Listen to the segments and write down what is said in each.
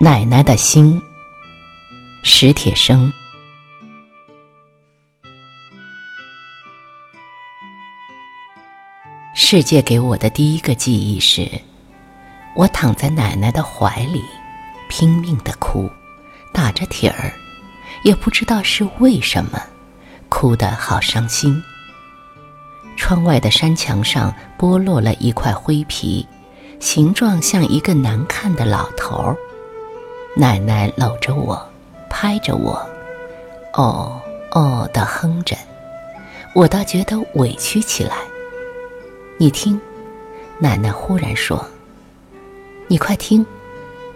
奶奶的心，史铁生。世界给我的第一个记忆是，我躺在奶奶的怀里，拼命的哭，打着挺儿，也不知道是为什么，哭得好伤心。窗外的山墙上剥落了一块灰皮，形状像一个难看的老头儿。奶奶搂着我，拍着我，哦哦的哼着，我倒觉得委屈起来。你听，奶奶忽然说：“你快听，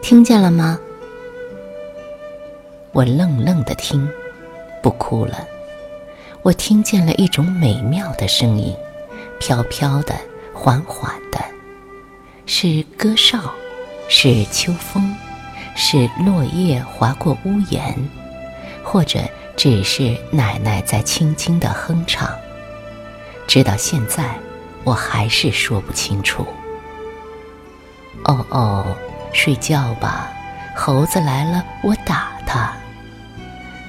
听见了吗？”我愣愣的听，不哭了。我听见了一种美妙的声音，飘飘的，缓缓的，是歌哨，是秋风。是落叶划过屋檐，或者只是奶奶在轻轻的哼唱。直到现在，我还是说不清楚。哦哦，睡觉吧，猴子来了，我打它。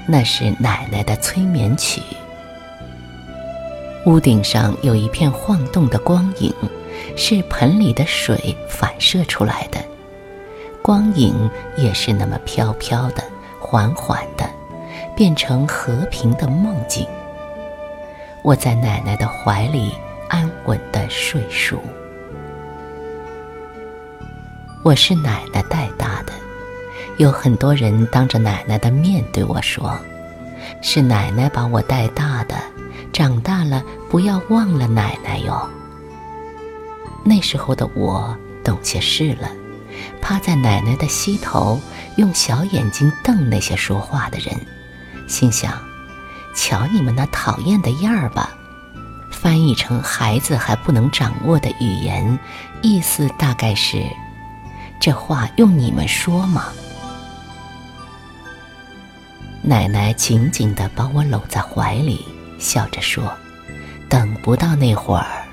那是奶奶的催眠曲。屋顶上有一片晃动的光影，是盆里的水反射出来的。光影也是那么飘飘的、缓缓的，变成和平的梦境。我在奶奶的怀里安稳的睡熟。我是奶奶带大的，有很多人当着奶奶的面对我说：“是奶奶把我带大的，长大了不要忘了奶奶哟。”那时候的我懂些事了。趴在奶奶的膝头，用小眼睛瞪那些说话的人，心想：瞧你们那讨厌的样儿吧！翻译成孩子还不能掌握的语言，意思大概是：这话用你们说吗？奶奶紧紧地把我搂在怀里，笑着说：“等不到那会儿。”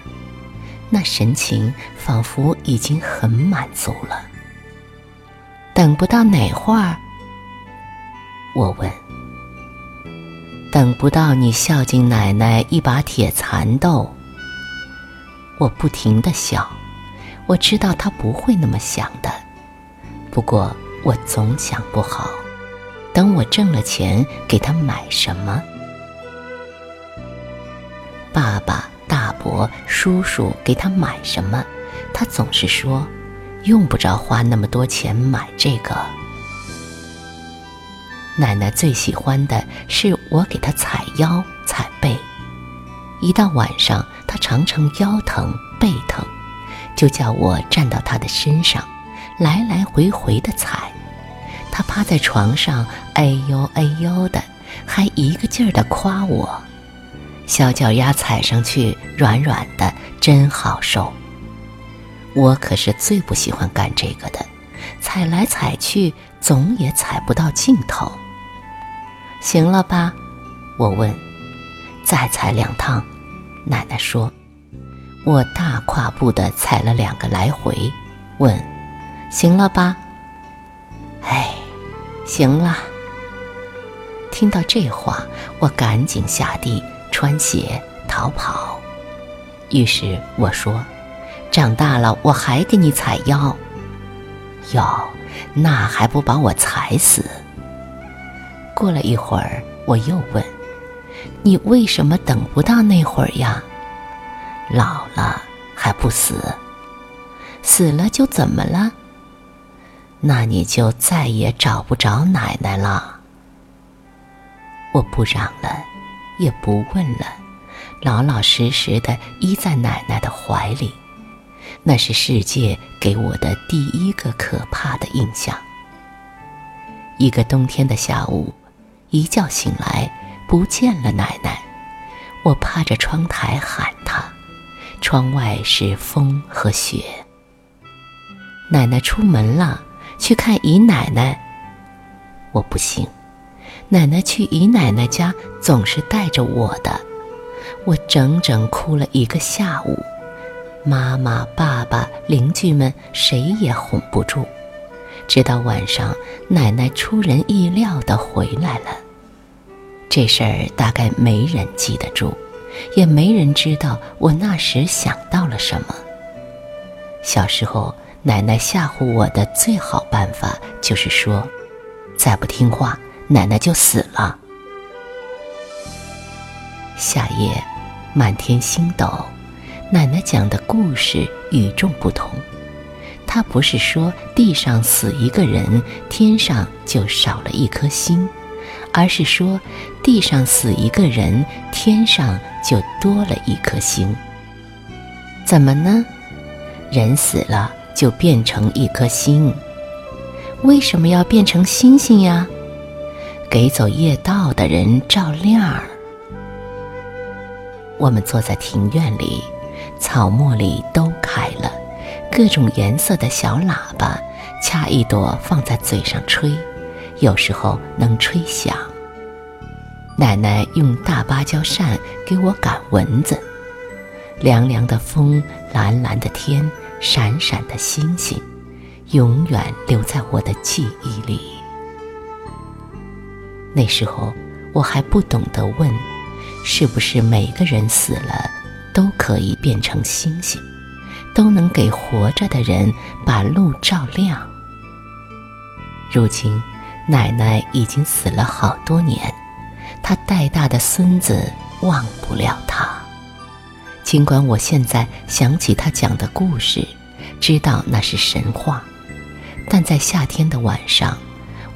那神情仿佛已经很满足了。等不到哪会儿？我问。等不到你孝敬奶奶一把铁蚕豆。我不停的笑，我知道他不会那么想的。不过我总想不好，等我挣了钱给他买什么？爸爸、伯、叔叔给他买什么？他总是说。用不着花那么多钱买这个。奶奶最喜欢的是我给她踩腰、踩背。一到晚上，她常常腰疼、背疼，就叫我站到她的身上，来来回回的踩。她趴在床上，哎呦哎呦的，还一个劲儿的夸我：小脚丫踩上去软软的，真好受。我可是最不喜欢干这个的，踩来踩去，总也踩不到尽头。行了吧？我问。再踩两趟，奶奶说。我大跨步的踩了两个来回，问：行了吧？哎，行了。听到这话，我赶紧下地穿鞋逃跑。于是我说。长大了，我还给你踩腰。哟，那还不把我踩死？过了一会儿，我又问：“你为什么等不到那会儿呀？”老了还不死？死了就怎么了？那你就再也找不着奶奶了。我不嚷了，也不问了，老老实实的依在奶奶的怀里。那是世界给我的第一个可怕的印象。一个冬天的下午，一觉醒来不见了奶奶，我趴着窗台喊她，窗外是风和雪。奶奶出门了，去看姨奶奶。我不信，奶奶去姨奶奶家总是带着我的，我整整哭了一个下午。妈妈、爸爸、邻居们谁也哄不住。直到晚上，奶奶出人意料的回来了。这事儿大概没人记得住，也没人知道我那时想到了什么。小时候，奶奶吓唬我的最好办法就是说：“再不听话，奶奶就死了。”夏夜，满天星斗，奶奶讲的故事与众不同。她不是说地上死一个人，天上就少了一颗星，而是说地上死一个人，天上就多了一颗星。怎么呢？人死了就变成一颗星。为什么要变成星星呀？给走夜道的人照亮儿。我们坐在庭院里，草木里都开了，各种颜色的小喇叭，掐一朵放在嘴上吹，有时候能吹响。奶奶用大芭蕉扇给我赶蚊子，凉凉的风，蓝蓝的天，闪闪的星星，永远留在我的记忆里。那时候我还不懂得问。是不是每个人死了都可以变成星星，都能给活着的人把路照亮？如今，奶奶已经死了好多年，她带大的孙子忘不了她。尽管我现在想起她讲的故事，知道那是神话，但在夏天的晚上，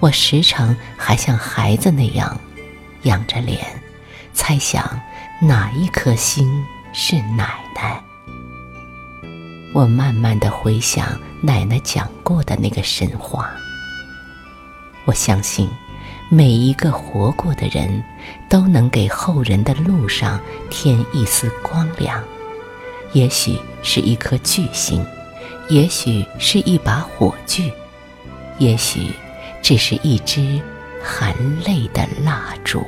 我时常还像孩子那样，仰着脸。猜想哪一颗星是奶奶？我慢慢的回想奶奶讲过的那个神话。我相信，每一个活过的人，都能给后人的路上添一丝光亮。也许是一颗巨星，也许是一把火炬，也许只是一支含泪的蜡烛。